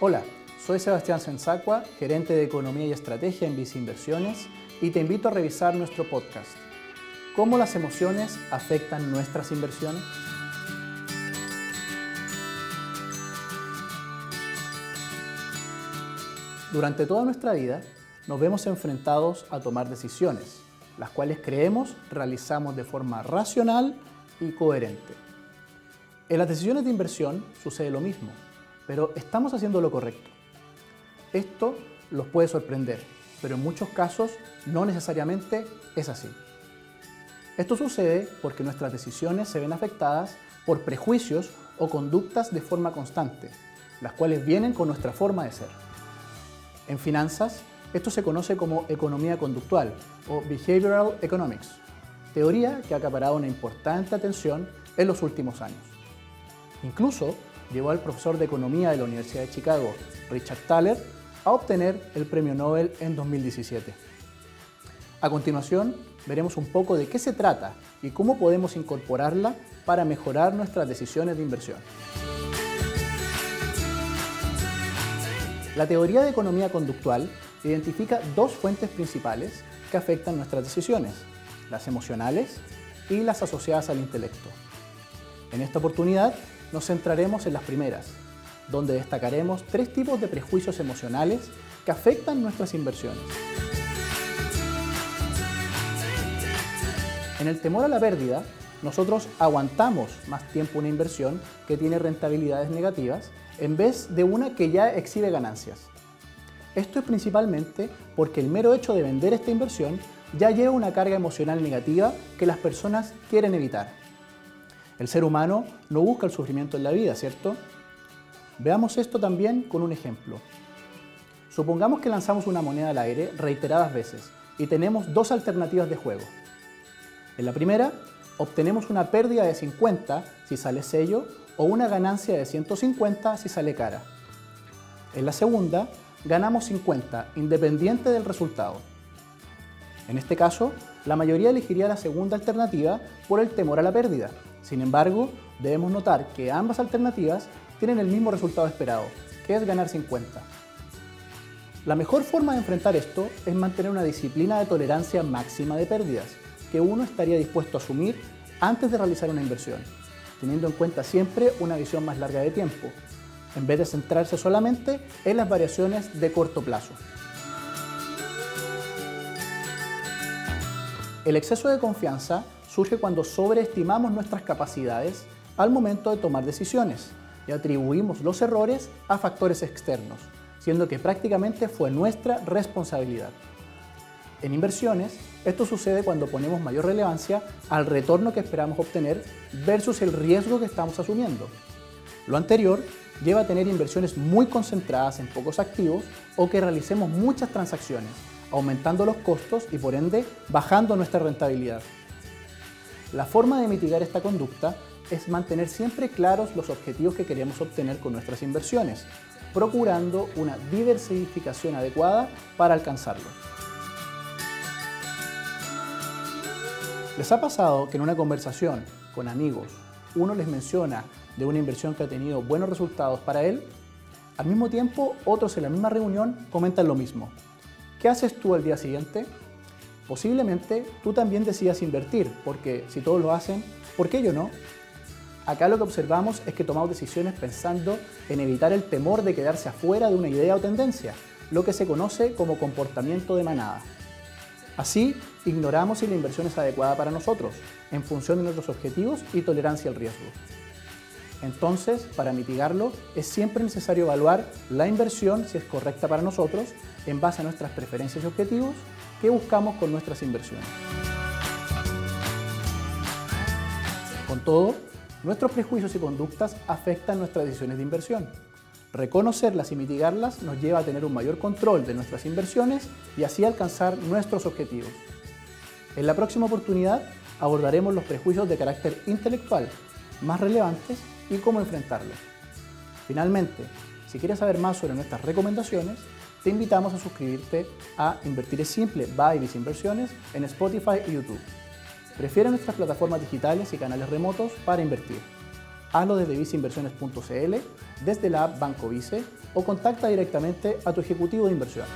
Hola, soy Sebastián Sensacua, gerente de Economía y Estrategia en Visa Inversiones y te invito a revisar nuestro podcast. ¿Cómo las emociones afectan nuestras inversiones? Durante toda nuestra vida nos vemos enfrentados a tomar decisiones, las cuales creemos realizamos de forma racional y coherente. En las decisiones de inversión sucede lo mismo pero estamos haciendo lo correcto. Esto los puede sorprender, pero en muchos casos no necesariamente es así. Esto sucede porque nuestras decisiones se ven afectadas por prejuicios o conductas de forma constante, las cuales vienen con nuestra forma de ser. En finanzas, esto se conoce como economía conductual o behavioral economics, teoría que ha acaparado una importante atención en los últimos años. Incluso llevó al profesor de economía de la Universidad de Chicago, Richard Thaler, a obtener el premio Nobel en 2017. A continuación, veremos un poco de qué se trata y cómo podemos incorporarla para mejorar nuestras decisiones de inversión. La teoría de economía conductual identifica dos fuentes principales que afectan nuestras decisiones, las emocionales y las asociadas al intelecto. En esta oportunidad nos centraremos en las primeras, donde destacaremos tres tipos de prejuicios emocionales que afectan nuestras inversiones. En el temor a la pérdida, nosotros aguantamos más tiempo una inversión que tiene rentabilidades negativas en vez de una que ya exhibe ganancias. Esto es principalmente porque el mero hecho de vender esta inversión ya lleva una carga emocional negativa que las personas quieren evitar. El ser humano no busca el sufrimiento en la vida, ¿cierto? Veamos esto también con un ejemplo. Supongamos que lanzamos una moneda al aire reiteradas veces y tenemos dos alternativas de juego. En la primera, obtenemos una pérdida de 50 si sale sello o una ganancia de 150 si sale cara. En la segunda, ganamos 50 independiente del resultado. En este caso, la mayoría elegiría la segunda alternativa por el temor a la pérdida, sin embargo, debemos notar que ambas alternativas tienen el mismo resultado esperado, que es ganar 50. La mejor forma de enfrentar esto es mantener una disciplina de tolerancia máxima de pérdidas, que uno estaría dispuesto a asumir antes de realizar una inversión, teniendo en cuenta siempre una visión más larga de tiempo, en vez de centrarse solamente en las variaciones de corto plazo. El exceso de confianza surge cuando sobreestimamos nuestras capacidades al momento de tomar decisiones y atribuimos los errores a factores externos, siendo que prácticamente fue nuestra responsabilidad. En inversiones, esto sucede cuando ponemos mayor relevancia al retorno que esperamos obtener versus el riesgo que estamos asumiendo. Lo anterior lleva a tener inversiones muy concentradas en pocos activos o que realicemos muchas transacciones, aumentando los costos y por ende bajando nuestra rentabilidad. La forma de mitigar esta conducta es mantener siempre claros los objetivos que queremos obtener con nuestras inversiones, procurando una diversificación adecuada para alcanzarlos. ¿Les ha pasado que en una conversación con amigos uno les menciona de una inversión que ha tenido buenos resultados para él? Al mismo tiempo, otros en la misma reunión comentan lo mismo. ¿Qué haces tú al día siguiente? Posiblemente tú también decidas invertir, porque si todos lo hacen, ¿por qué yo no? Acá lo que observamos es que tomamos decisiones pensando en evitar el temor de quedarse afuera de una idea o tendencia, lo que se conoce como comportamiento de manada. Así, ignoramos si la inversión es adecuada para nosotros, en función de nuestros objetivos y tolerancia al riesgo. Entonces, para mitigarlo, es siempre necesario evaluar la inversión si es correcta para nosotros en base a nuestras preferencias y objetivos ¿Qué buscamos con nuestras inversiones? Con todo, nuestros prejuicios y conductas afectan nuestras decisiones de inversión. Reconocerlas y mitigarlas nos lleva a tener un mayor control de nuestras inversiones y así alcanzar nuestros objetivos. En la próxima oportunidad abordaremos los prejuicios de carácter intelectual más relevantes y cómo enfrentarlos. Finalmente, si quieres saber más sobre nuestras recomendaciones, te invitamos a suscribirte a Invertir es Simple by Vis Inversiones en Spotify y YouTube. Prefiere nuestras plataformas digitales y canales remotos para invertir. Hazlo desde viceinversiones.cl, desde la app Banco Vice o contacta directamente a tu ejecutivo de inversión.